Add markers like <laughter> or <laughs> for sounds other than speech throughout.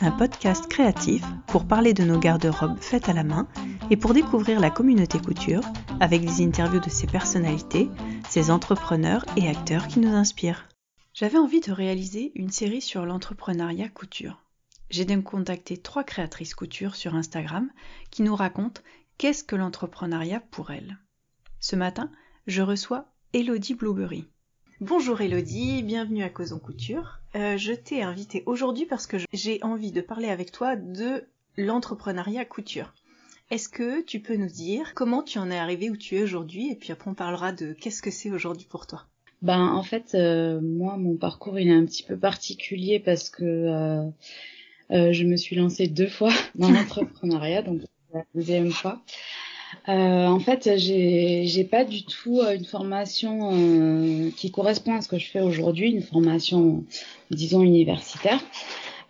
Un podcast créatif pour parler de nos garde-robes faites à la main et pour découvrir la communauté couture avec des interviews de ses personnalités, ses entrepreneurs et acteurs qui nous inspirent. J'avais envie de réaliser une série sur l'entrepreneuriat couture. J'ai donc contacté trois créatrices couture sur Instagram qui nous racontent qu'est-ce que l'entrepreneuriat pour elles. Ce matin, je reçois Elodie Blueberry. Bonjour Elodie, bienvenue à Causons Couture. Euh, je t'ai invité aujourd'hui parce que j'ai envie de parler avec toi de l'entrepreneuriat couture. Est-ce que tu peux nous dire comment tu en es arrivé où tu es aujourd'hui et puis après on parlera de qu'est-ce que c'est aujourd'hui pour toi? Ben en fait euh, moi mon parcours il est un petit peu particulier parce que euh, je me suis lancée deux fois <laughs> dans l'entrepreneuriat donc la deuxième fois. Euh, en fait, j'ai pas du tout euh, une formation euh, qui correspond à ce que je fais aujourd'hui, une formation, disons universitaire.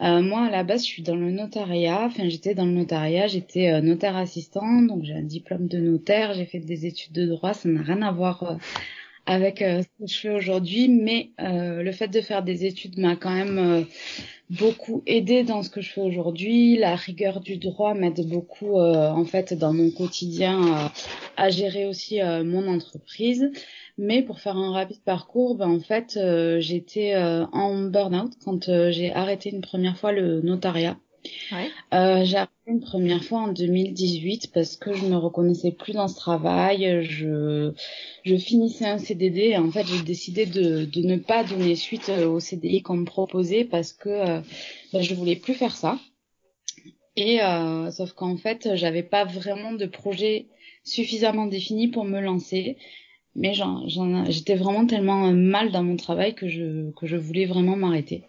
Euh, moi, à la base, je suis dans le notariat. Enfin, j'étais dans le notariat. J'étais euh, notaire assistant, donc j'ai un diplôme de notaire. J'ai fait des études de droit. Ça n'a rien à voir avec ce que je fais aujourd'hui, mais le fait de faire des études m'a quand même beaucoup aidé dans ce que je fais aujourd'hui. La rigueur du droit m'aide beaucoup euh, en fait dans mon quotidien euh, à gérer aussi euh, mon entreprise. Mais pour faire un rapide parcours, ben, en fait j'étais en burn-out quand j'ai arrêté une première fois le notariat. Euh, j'ai arrêté une première fois en 2018 parce que je me reconnaissais plus dans ce travail. Je, finissais un CDD et en fait j'ai décidé de, ne pas donner suite euh, au CDI qu'on me proposait parce que euh, ben, je voulais plus faire ça. Euh, sauf qu'en fait j'avais pas vraiment de projet suffisamment défini pour me lancer. Mais j'étais vraiment tellement mal dans mon travail que je voulais vraiment m'arrêter.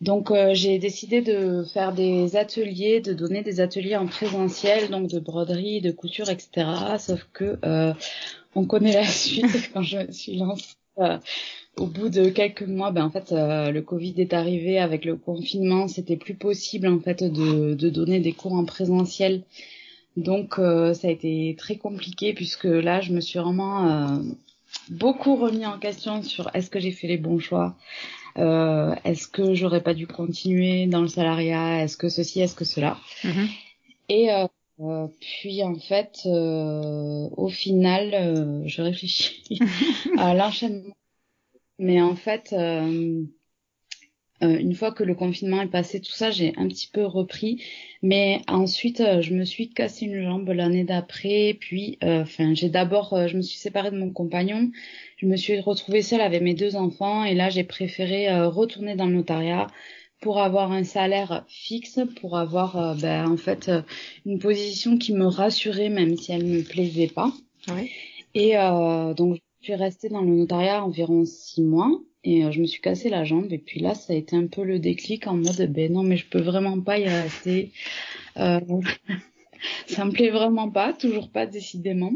Donc euh, j'ai décidé de faire des ateliers, de donner des ateliers en présentiel, donc de broderie, de couture, etc. Sauf que euh, on connaît la <laughs> suite <laughs> quand je me suis lancée. Euh, au bout de quelques mois, ben en fait le Covid est arrivé avec le confinement, c'était plus possible en fait de, de donner des cours en présentiel. Donc ça a été très compliqué puisque là je me suis vraiment beaucoup remis en question sur est-ce que j'ai fait les bons choix, euh, est-ce que j'aurais pas dû continuer dans le salariat? Est-ce que ceci Est-ce que cela? Mhm. Et euh, euh, puis en fait, au final, je réfléchis <laughs> à l'enchaînement. Mais en fait, une fois que le confinement est passé, tout ça, j'ai un petit peu repris. Mais ensuite, je me suis cassé une jambe l'année d'après. Puis, enfin, j'ai d'abord, je me suis séparée de mon compagnon je me suis retrouvée seule avec mes deux enfants et là j'ai préféré euh, retourner dans le notariat pour avoir un salaire fixe, pour avoir euh, ben, en fait euh, une position qui me rassurait même si elle me plaisait pas. Oui. Et donc je suis restée dans le notariat environ six mois et je me suis cassé la jambe et puis là ça a été un peu le déclic en mode ben non mais je peux vraiment pas y rester. <laughs> ça me plaît vraiment pas, toujours pas décidément.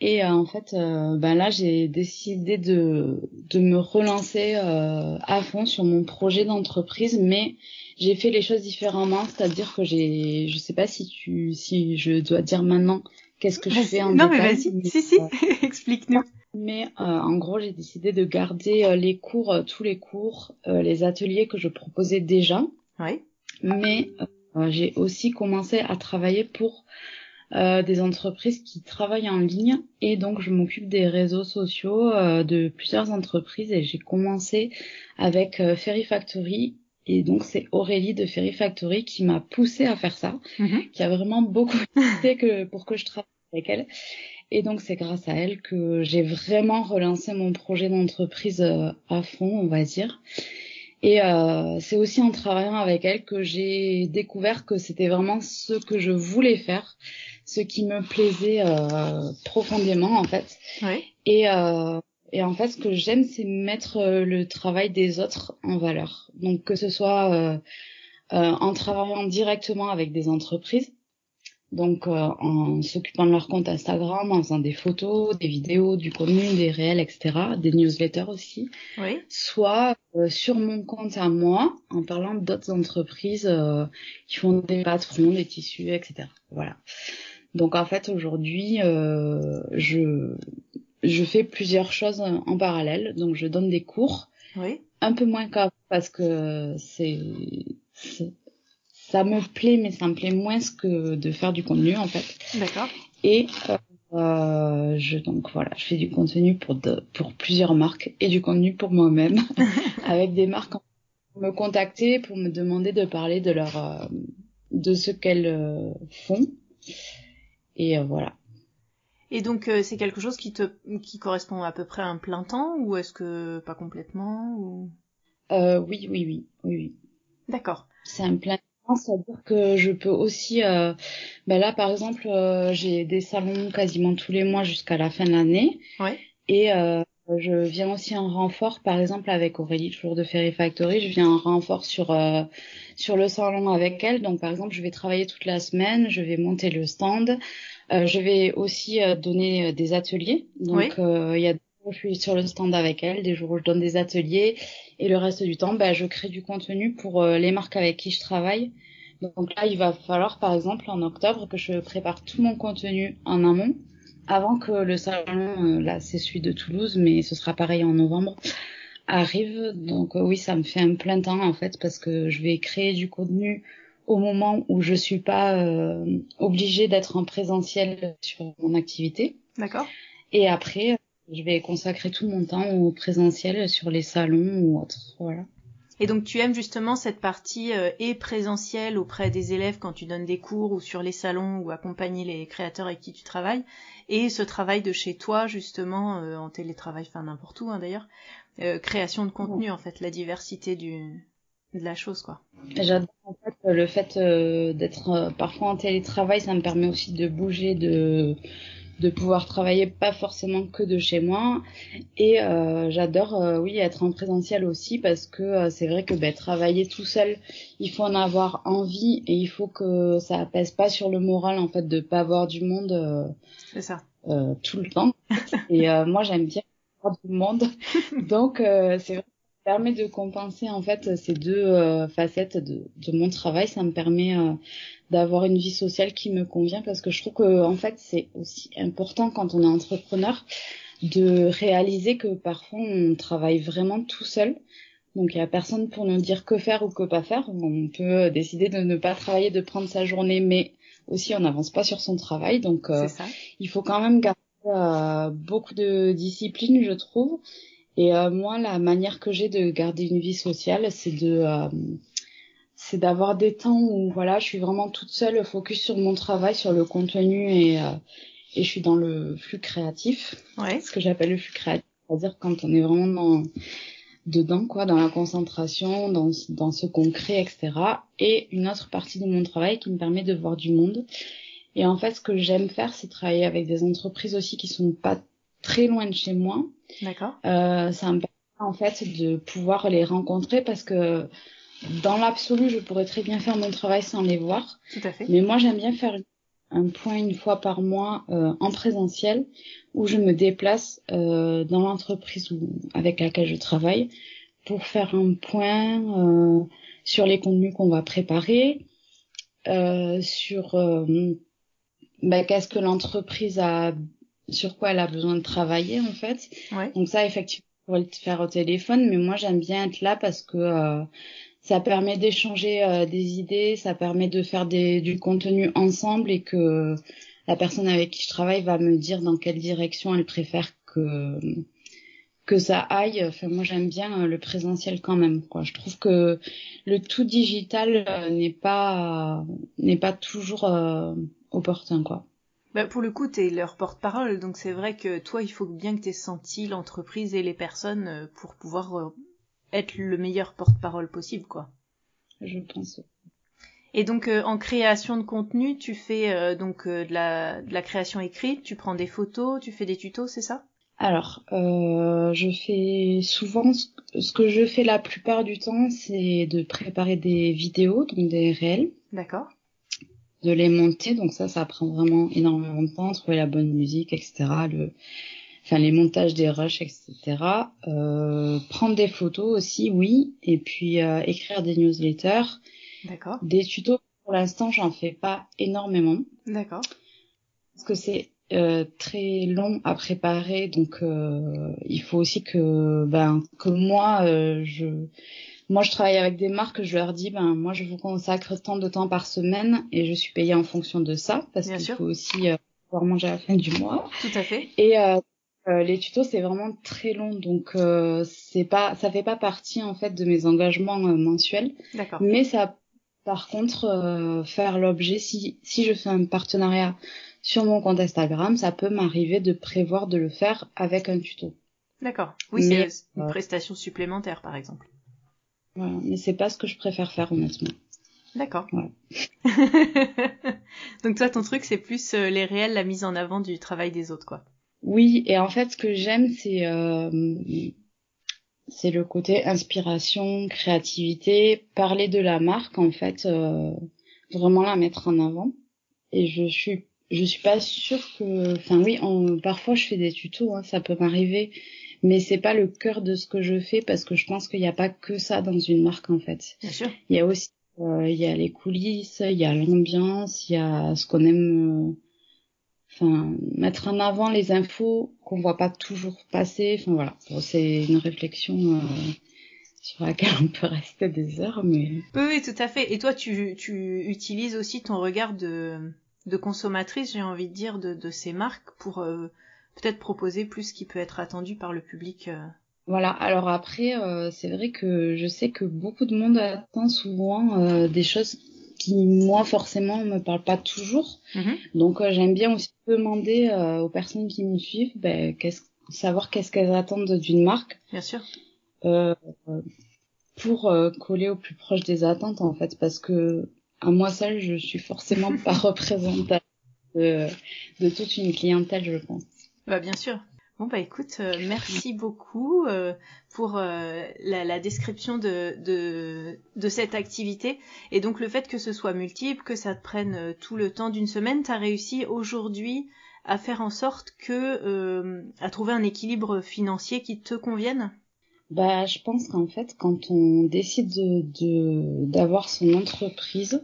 Et euh, en fait, euh, ben là, j'ai décidé de, de me relancer euh, à fond sur mon projet d'entreprise, mais j'ai fait les choses différemment, c'est-à-dire que j'ai, je sais pas si tu, si je dois dire maintenant qu'est-ce que je fais en Non mais vas-y, si si, <laughs> explique-nous. Mais en gros, j'ai décidé de garder les cours, tous les cours, les ateliers que je proposais déjà. Oui. Mais euh, j'ai aussi commencé à travailler pour euh, des entreprises qui travaillent en ligne et donc je m'occupe des réseaux sociaux euh, de plusieurs entreprises et j'ai commencé avec euh, Ferry Factory et donc c'est Aurélie de Ferry Factory qui m'a poussé à faire ça, mhm. qui a vraiment beaucoup <laughs> aidé que pour que je travaille avec elle. Et donc c'est grâce à elle que j'ai vraiment relancé mon projet d'entreprise à fond, on va dire. Et euh, c'est aussi en travaillant avec elle que j'ai découvert que c'était vraiment ce que je voulais faire, ce qui me plaisait euh, profondément en fait. Ouais. Et, euh, et en fait, ce que j'aime, c'est mettre euh, le travail des autres en valeur. Donc que ce soit euh, euh, en travaillant directement avec des entreprises, donc euh, en s'occupant de leur compte Instagram, en faisant des photos, des vidéos, du contenu, des réels, etc., des newsletters aussi. Oui. Soit euh, sur mon compte à moi, en parlant d'autres entreprises euh, qui font des patrons, des tissus, etc. Voilà. Donc en fait aujourd'hui, je je fais plusieurs choses en parallèle. Donc je donne des cours. Oui. Un peu moins qu'avant parce que c'est ça me plaît, mais ça me plaît moins que de faire du contenu en fait. D'accord. Et euh, je donc voilà, je fais du contenu pour de, pour plusieurs marques et du contenu pour moi-même, <laughs> <laughs> avec des marques qui me contacter pour me demander de parler de leur euh, de ce qu'elles euh, font. Et euh, voilà. Et donc c'est quelque chose qui te qui correspond à peu près à un plein temps ou est-ce que pas complètement ou? Euh, oui oui oui oui oui. D'accord. C'est un plein c'est-à-dire que je peux aussi, euh, ben là par exemple, euh, j'ai des salons quasiment tous les mois jusqu'à la fin de l'année. Ouais. Et euh, je viens aussi en renfort, par exemple avec Aurélie, toujours de Ferry Factory, je viens en renfort sur euh, sur le salon avec elle. Donc par exemple, je vais travailler toute la semaine, je vais monter le stand, euh, je vais aussi donner des ateliers. Donc il y a je suis sur le stand avec elle, des jours où je donne des ateliers et le reste du temps, bah, je crée du contenu pour euh, les marques avec qui je travaille. Donc là, il va falloir, par exemple, en octobre, que je prépare tout mon contenu en amont avant que le salon, euh, là, c'est celui de Toulouse, mais ce sera pareil en novembre, arrive. Donc euh, oui, ça me fait un plein temps en fait parce que je vais créer du contenu au moment où je suis pas obligée d'être en présentiel sur mon activité. D'accord. Et après, je vais consacrer tout mon temps au présentiel sur les salons ou autres. Voilà. Et donc tu aimes justement cette partie euh, et présentielle auprès des élèves quand tu donnes des cours ou sur les salons ou accompagner les créateurs avec qui tu travailles, et ce travail de chez toi justement euh, en télétravail, enfin n'importe où hein, d'ailleurs, euh, création de contenu en fait, la diversité du de la chose quoi. J'adore en fait le fait d'être parfois en télétravail, ça me permet aussi de bouger de de pouvoir travailler pas forcément que de chez moi. Et euh, j'adore euh, oui être en présentiel aussi parce que euh, c'est vrai que ben, travailler tout seul il faut en avoir envie et il faut que ça pèse pas sur le moral en fait de pas avoir du monde c'est ça. tout le temps. Et moi j'aime bien avoir du monde. <laughs> Donc c'est vrai permet de compenser en fait ces deux euh, facettes de, de, mon travail. Ça me permet euh, d'avoir une vie sociale qui me convient parce que je trouve que en fait c'est aussi important quand on est entrepreneur de réaliser que parfois on travaille vraiment tout seul. Donc il y a personne pour nous dire que faire ou que pas faire. On peut décider de ne pas travailler, de prendre sa journée, mais aussi on n'avance pas sur son travail. Donc euh, il faut quand même garder beaucoup de discipline, je trouve. Et euh, moi, la manière que j'ai de garder une vie sociale, c'est de euh, c'est d'avoir des temps où voilà, je suis vraiment toute seule, focus sur mon travail, sur le contenu et euh, et je suis dans le flux créatif. Ouais. Ce que j'appelle le flux créatif, c'est-à-dire quand on est vraiment dans dedans quoi, dans la concentration, dans dans ce qu'on crée, etc. Et une autre partie de mon travail qui me permet de voir du monde. Et en fait, ce que j'aime faire, c'est travailler avec des entreprises aussi qui sont pas très loin de chez moi. D'accord. Euh, ça me permet en fait de pouvoir les rencontrer parce que dans l'absolu, je pourrais très bien faire mon travail sans les voir. Tout à fait. Mais moi, j'aime bien faire un point une fois par mois euh, en présentiel où je me déplace euh, dans l'entreprise avec laquelle je travaille pour faire un point euh, sur les contenus qu'on va préparer, euh, sur bah, qu'est-ce que l'entreprise a sur quoi elle a besoin de travailler en fait. Donc ça effectivement on pourrait le faire au téléphone, mais moi j'aime bien être là parce que euh, ça permet d'échanger euh, des idées, ça permet de faire des, du contenu ensemble et que la personne avec qui je travaille va me dire dans quelle direction elle préfère que que ça aille. Enfin moi j'aime bien euh, le présentiel quand même. Quoi. Je trouve que le tout digital n'est pas n'est pas toujours opportun quoi. Bah pour le coup, t'es leur porte-parole, donc c'est vrai que toi, il faut bien que t'aies senti l'entreprise et les personnes euh, pour pouvoir euh, être le meilleur porte-parole possible, quoi. Je pense. Et donc euh, en création de contenu, tu fais donc de, la, de la création écrite, tu prends des photos, tu fais des tutos, c'est ça? Alors, je fais souvent ce que je fais la plupart du temps, c'est de préparer des vidéos, donc des réels. D'accord de les monter. Donc ça, ça prend vraiment énormément de temps, trouver la bonne musique, etc. Le, enfin les montages des rushs, etc. Euh, prendre des photos aussi, oui. Et puis euh, écrire des newsletters. D'accord. Des tutos. Pour l'instant, j'en fais pas énormément. D'accord. Parce que c'est euh, très long à préparer, donc euh, il faut aussi que ben que moi euh, je moi, je travaille avec des marques, je leur dis, ben, moi, je vous consacre tant de temps par semaine et je suis payée en fonction de ça parce qu'il faut aussi euh, pouvoir manger à la fin du mois. Tout à fait. Et euh, euh les tutos, c'est vraiment très long, donc euh, c'est pas, ça fait pas partie en fait de mes engagements mensuels. D'accord. Mais ça, par contre, faire l'objet si si je fais un partenariat sur mon compte Instagram, ça peut m'arriver de prévoir de le faire avec un tuto. D'accord. Oui, c'est une prestation supplémentaire, par exemple. Voilà, mais c'est pas ce que je préfère faire honnêtement. D'accord. <laughs> Donc toi, ton truc, c'est plus euh, les réels, la mise en avant du travail des autres, quoi. Oui, et en fait, ce que j'aime, c'est euh, c'est le côté inspiration, créativité, parler de la marque, en fait, euh, vraiment la mettre en avant. Et je suis je suis pas sûre que, enfin oui, en, parfois je fais des tutos, hein, ça peut m'arriver mais c'est pas le cœur de ce que je fais parce que je pense qu'il n'y a pas que ça dans une marque en fait. Bien sûr. Il y a aussi euh, il y a les coulisses, il y a l'ambiance, il y a ce qu'on aime euh, enfin mettre en avant les infos qu'on voit pas toujours passer, enfin voilà. c'est une réflexion euh, sur laquelle on peut rester des heures mais Oui oui, tout à fait. Et toi tu tu utilises aussi ton regard de de consommatrice, j'ai envie de dire de de ces marques pour peut-être proposer plus ce qui peut être attendu par le public. Euh. Voilà, alors après, euh, c'est vrai que je sais que beaucoup de monde attend souvent euh, des choses qui, moi, forcément, me parlent pas toujours. Mm-hmm. Donc, j'aime bien aussi demander aux personnes qui me suivent, ben, qu'est-ce, savoir qu'est-ce qu'elles attendent d'une marque. Bien sûr. pour coller au plus proche des attentes, en fait, parce que à moi seule, je suis forcément pas <laughs> représentante de, de toute une clientèle, je pense. Bah bien sûr. Bon bah écoute, euh, merci beaucoup euh, pour euh, la, la, description de, de, cette activité et donc le fait que ce soit multiple, que ça te prenne tout le temps d'une semaine, tu as réussi aujourd'hui à faire en sorte que à trouver un équilibre financier qui te convienne? Bah je pense qu'en fait quand on décide de d'avoir son entreprise,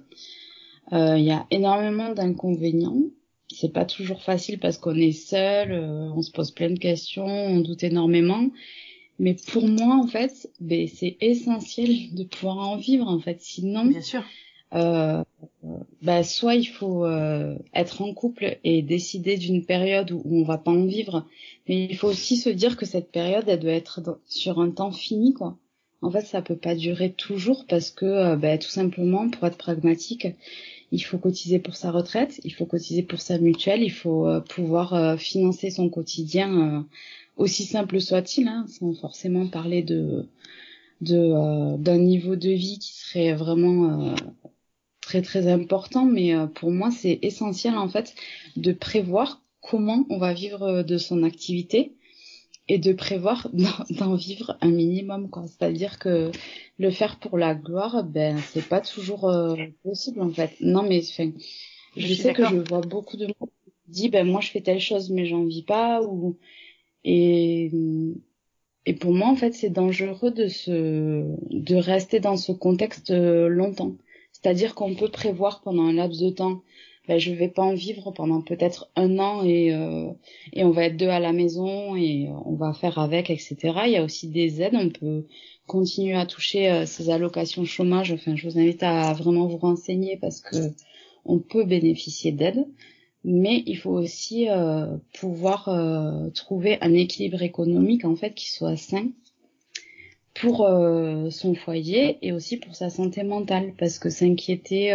il y a énormément d'inconvénients c'est pas toujours facile parce qu'on est seul, euh, on se pose plein de questions, on doute énormément. Mais pour moi, en fait, ben, c'est essentiel de pouvoir en vivre, en fait. Sinon, bien sûr. Euh, bah, soit il faut euh, être en couple et décider d'une période où, on va pas en vivre, mais il faut aussi se dire que cette période, elle doit être sur un temps fini, quoi. En fait, ça peut pas durer toujours parce que, bah, tout simplement, pour être pragmatique, il faut cotiser pour sa retraite, il faut cotiser pour sa mutuelle, il faut euh, pouvoir euh, financer son quotidien euh, aussi simple soit-il, hein, sans forcément parler de de d'un niveau de vie qui serait vraiment très très important, mais pour moi c'est essentiel en fait de prévoir comment on va vivre de son activité et de prévoir <laughs> d'en vivre un minimum quoi. C'est-à-dire que le faire pour la gloire ben c'est pas toujours euh, possible en fait. Non mais enfin je, sais que je vois beaucoup de monde qui dit ben moi je fais telle chose mais j'en vis pas ou et et pour moi en fait c'est dangereux de se de rester dans ce contexte euh, longtemps. C'est-à-dire qu'on peut prévoir pendant un laps de temps ben, je vais pas en vivre pendant peut-être un an et euh, et on va être deux à la maison et on va faire avec etc il y a aussi des aides. On peut continuer à toucher euh, ces allocations chômage. Enfin je vous invite à vraiment vous renseigner parce que on peut bénéficier d'aides. Mais il faut aussi euh, pouvoir euh, trouver un équilibre économique en fait qui soit sain pour son foyer et aussi pour sa santé mentale. Parce que s'inquiéter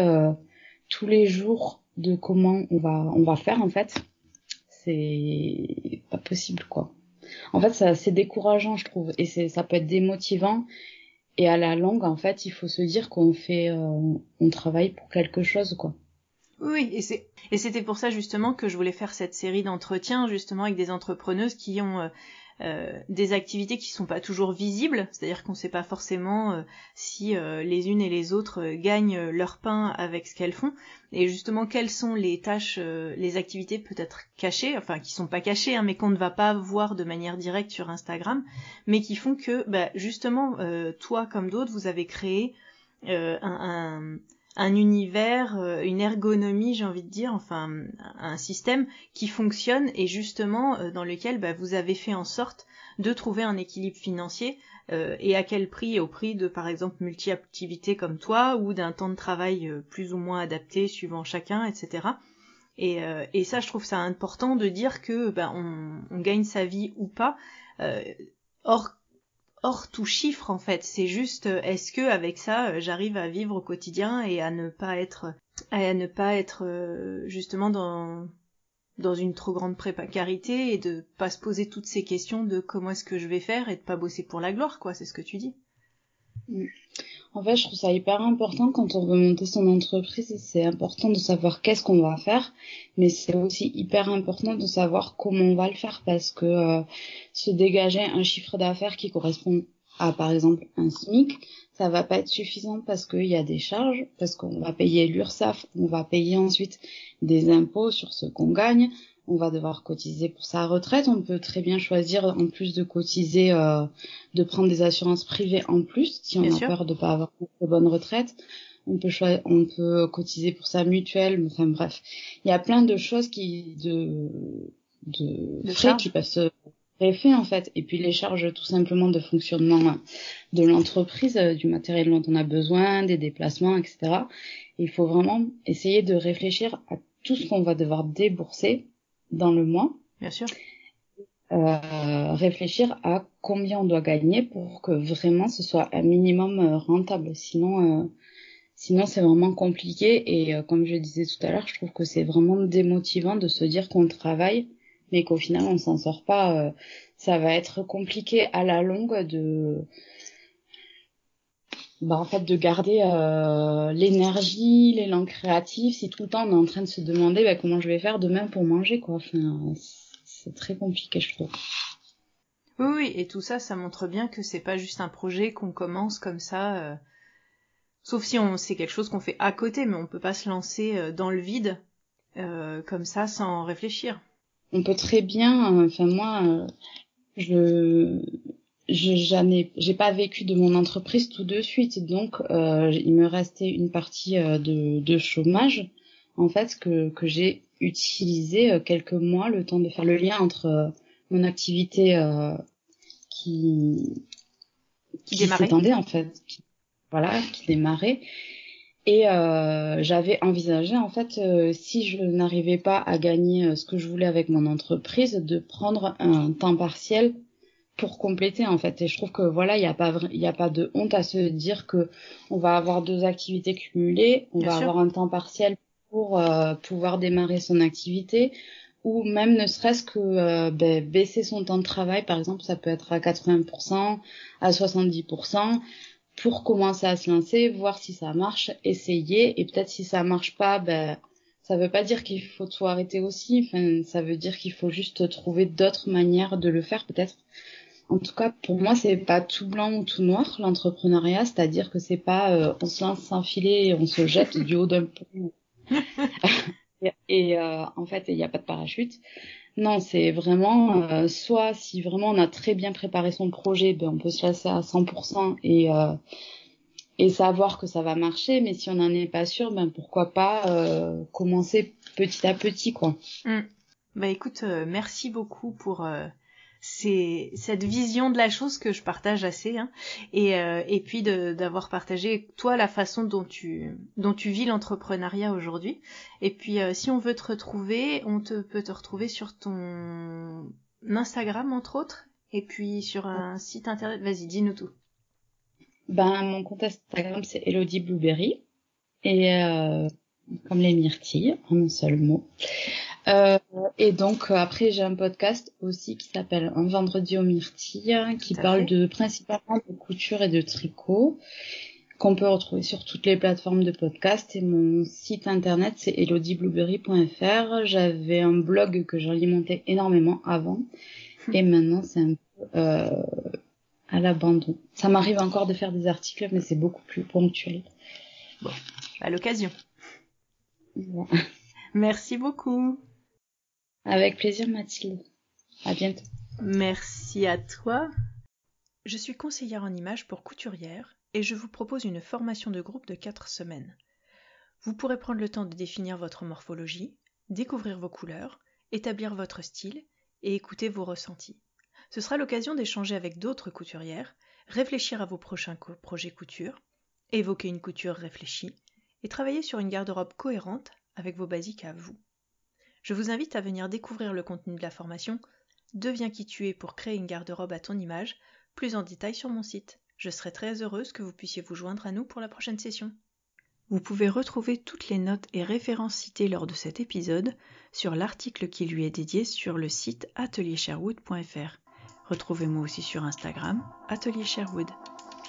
tous les jours de comment on va on va faire en fait. C'est pas possible quoi. En fait ça c'est décourageant je trouve. Et c'est ça peut être démotivant. Et à la longue en fait il faut se dire qu'on fait euh, on travaille pour quelque chose quoi. Oui, et c'est et c'était pour ça justement que je voulais faire cette série d'entretiens justement avec des entrepreneuses qui ont euh, euh, des activités qui sont pas toujours visibles, c'est-à-dire qu'on sait pas forcément euh, si euh, les unes et les autres gagnent leur pain avec ce qu'elles font, et justement quelles sont les tâches, les activités peut-être cachées, enfin qui sont pas cachées, hein, mais qu'on ne va pas voir de manière directe sur Instagram, mais qui font que bah, justement toi comme d'autres vous avez créé un univers, euh, une ergonomie, j'ai envie de dire, enfin un système qui fonctionne et justement euh, dans lequel bah, vous avez fait en sorte de trouver un équilibre financier euh, et à quel prix? Au prix de par exemple multi-activités comme toi ou d'un temps de travail plus ou moins adapté suivant chacun, etc. Et, ça, je trouve ça important de dire que bah, on, gagne sa vie ou pas hors hors tout chiffre en fait. C'est juste euh, est-ce que avec ça euh, j'arrive à vivre au quotidien et à ne pas être à ne pas être euh, justement dans dans une trop grande précarité et de pas se poser toutes ces questions de comment est-ce que je vais faire et de pas bosser pour la gloire quoi, c'est ce que tu dis. En fait, je trouve ça hyper important quand on veut monter son entreprise. C'est important de savoir qu'est-ce qu'on va faire, mais c'est aussi hyper important de savoir comment on va le faire parce que euh, se dégager un chiffre d'affaires qui correspond à, par exemple, un SMIC, ça va pas être suffisant parce qu'il y a des charges, parce qu'on va payer l'URSSAF, on va payer ensuite des impôts sur ce qu'on gagne, on va devoir cotiser pour sa retraite. On peut très bien choisir, en plus de cotiser, euh, de prendre des assurances privées en plus, si on a peur de pas avoir une bonne retraite. On peut on peut cotiser pour sa mutuelle. Enfin bref, il y a plein de choses qui de de, frais qui peuvent se en fait et puis les charges tout simplement de fonctionnement de l'entreprise euh, du matériel dont on a besoin des déplacements etc il faut vraiment essayer de réfléchir à tout ce qu'on va devoir débourser dans le mois. Bien sûr. Euh, réfléchir à combien on doit gagner pour que vraiment ce soit un minimum euh, rentable. Sinon, euh, sinon c'est vraiment compliqué. Et euh, comme je disais tout à l'heure, je trouve que c'est vraiment démotivant de se dire qu'on travaille, mais qu'au final on s'en sort pas. ça va être compliqué à la longue de bah, en fait de garder euh, l'énergie, l'élan créatif, si tout le temps on est en train de se demander bah, comment je vais faire demain pour manger quoi. Enfin, c'est très compliqué je trouve. Oui, oui, et tout ça, ça montre bien que c'est pas juste un projet qu'on commence comme ça. Euh... Sauf si on c'est quelque chose qu'on fait à côté, mais on peut pas se lancer euh, dans le vide euh, comme ça sans réfléchir. On peut très bien, enfin moi, je je j'ai pas vécu de mon entreprise tout de suite. Donc euh, il me restait une partie euh, de, de chômage en fait que que j'ai utilisé euh, quelques mois le temps de faire le lien entre euh, mon activité qui qui, qui s'étendait en fait. Qui, voilà qui démarrait. Et j'avais envisagé en fait si je n'arrivais pas à gagner ce que je voulais avec mon entreprise de prendre un temps partiel pour compléter en fait. Et je trouve que voilà il n'y a pas il a pas de honte à se dire que on va avoir deux activités cumulées. On va avoir un temps partiel pour euh, pouvoir démarrer son activité ou même ne serait-ce que euh, ben, baisser son temps de travail. Par exemple ça peut être à 80% à 70% pour commencer à se lancer voir si ça marche essayer. Et peut-être si ça marche pas ben ça veut pas dire qu'il faut tout arrêter aussi. Enfin ça veut dire qu'il faut juste trouver d'autres manières de le faire peut-être en tout cas, pour moi, c'est pas tout blanc ou tout noir l'entrepreneuriat, c'est-à-dire que c'est pas euh, on se lance sans filet et on se jette du haut d'un pont. <laughs> et euh, en fait, il n'y a pas de parachute. Non, c'est vraiment euh, soit si vraiment on a très bien préparé son projet, ben on peut se lancer à 100% et et savoir que ça va marcher. Mais si on n'en est pas sûr, ben pourquoi pas commencer petit à petit, quoi. Mmh. Bah écoute, merci beaucoup pour c'est cette vision de la chose que je partage assez hein, et, euh, et puis d'avoir partagé toi la façon dont tu dont tu vis l'entrepreneuriat aujourd'hui. Et puis euh, si on veut te retrouver on te peut te retrouver sur ton Instagram entre autres et puis sur un site internet. Vas-y dis-nous tout. Ben mon compte Instagram c'est Elodie Blueberry. Et euh, comme les myrtilles en un seul mot euh, et donc euh, après j'ai un podcast aussi qui s'appelle Un vendredi aux myrtilles qui parle de principalement de couture et de tricot qu'on peut retrouver sur toutes les plateformes de podcast et mon site internet c'est elodieblueberry.fr. J'avais un blog que j'alimentais énormément avant hmm. et maintenant c'est un peu euh, à l'abandon. Ça m'arrive encore de faire des articles mais c'est beaucoup plus ponctuel. Bon, à l'occasion. Merci beaucoup. Avec plaisir Mathilde. À bientôt. Merci à toi. Je suis conseillère en images pour couturière et je vous propose une formation de groupe de 4 semaines. Vous pourrez prendre le temps de définir votre morphologie, découvrir vos couleurs, établir votre style et écouter vos ressentis. Ce sera l'occasion d'échanger avec d'autres couturières, réfléchir à vos prochains projets couture, évoquer une couture réfléchie et travailler sur une garde-robe cohérente avec vos basiques à vous. Je vous invite à venir découvrir le contenu de la formation Deviens qui tu es pour créer une garde-robe à ton image, plus en détail sur mon site. Je serai très heureuse que vous puissiez vous joindre à nous pour la prochaine session. Vous pouvez retrouver toutes les notes et références citées lors de cet épisode sur l'article qui lui est dédié sur le site ateliersherwood.fr. Retrouvez-moi aussi sur Instagram, Atelier Sherwood.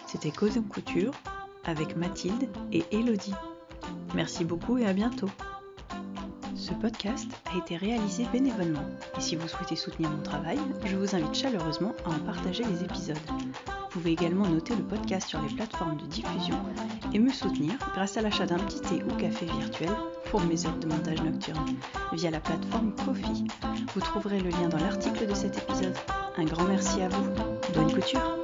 C'était Cause Couture avec Mathilde et Elodie. Merci beaucoup et à bientôt. Ce podcast a été réalisé bénévolement et si vous souhaitez soutenir mon travail, je vous invite chaleureusement à en partager les épisodes. Vous pouvez également noter le podcast sur les plateformes de diffusion et me soutenir grâce à l'achat d'un petit thé ou café virtuel pour mes heures de montage nocturne via la plateforme Kofi. Vous trouverez le lien dans l'article de cet épisode. Un grand merci à vous. Bonne couture.